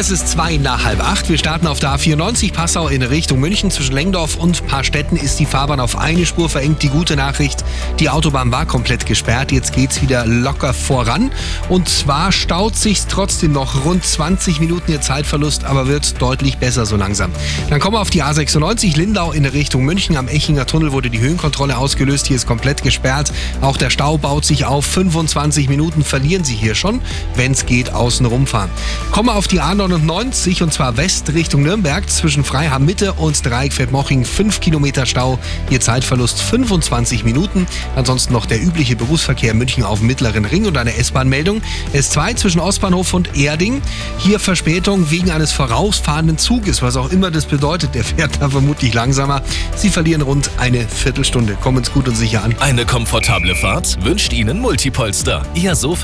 Es ist zwei nach halb acht. Wir starten auf der A94 Passau in Richtung München. Zwischen Lengdorf und Paarstetten ist die Fahrbahn auf eine Spur verengt. Die gute Nachricht, die Autobahn war komplett gesperrt. Jetzt geht's wieder locker voran. Und zwar staut sich trotzdem noch rund 20 Minuten ihr Zeitverlust, aber wird deutlich besser so langsam. Dann kommen wir auf die A96 Lindau in Richtung München. Am Echinger Tunnel wurde die Höhenkontrolle ausgelöst. Hier ist komplett gesperrt. Auch der Stau baut sich auf. 25 Minuten verlieren Sie hier schon, wenn es geht, außen rumfahren. Kommen wir auf die A 99 und zwar West Richtung Nürnberg zwischen Freiham Mitte und Dreieckfeld-Moching 5 Kilometer Stau. Ihr Zeitverlust 25 Minuten. Ansonsten noch der übliche Berufsverkehr München auf dem Mittleren Ring und eine S-Bahn-Meldung. S2 zwischen Ostbahnhof und Erding. Hier Verspätung wegen eines vorausfahrenden Zuges, was auch immer das bedeutet. Der fährt da vermutlich langsamer. Sie verlieren rund eine Viertelstunde. Kommen uns gut und sicher an. Eine komfortable Fahrt wünscht Ihnen Multipolster. Ihr Sofa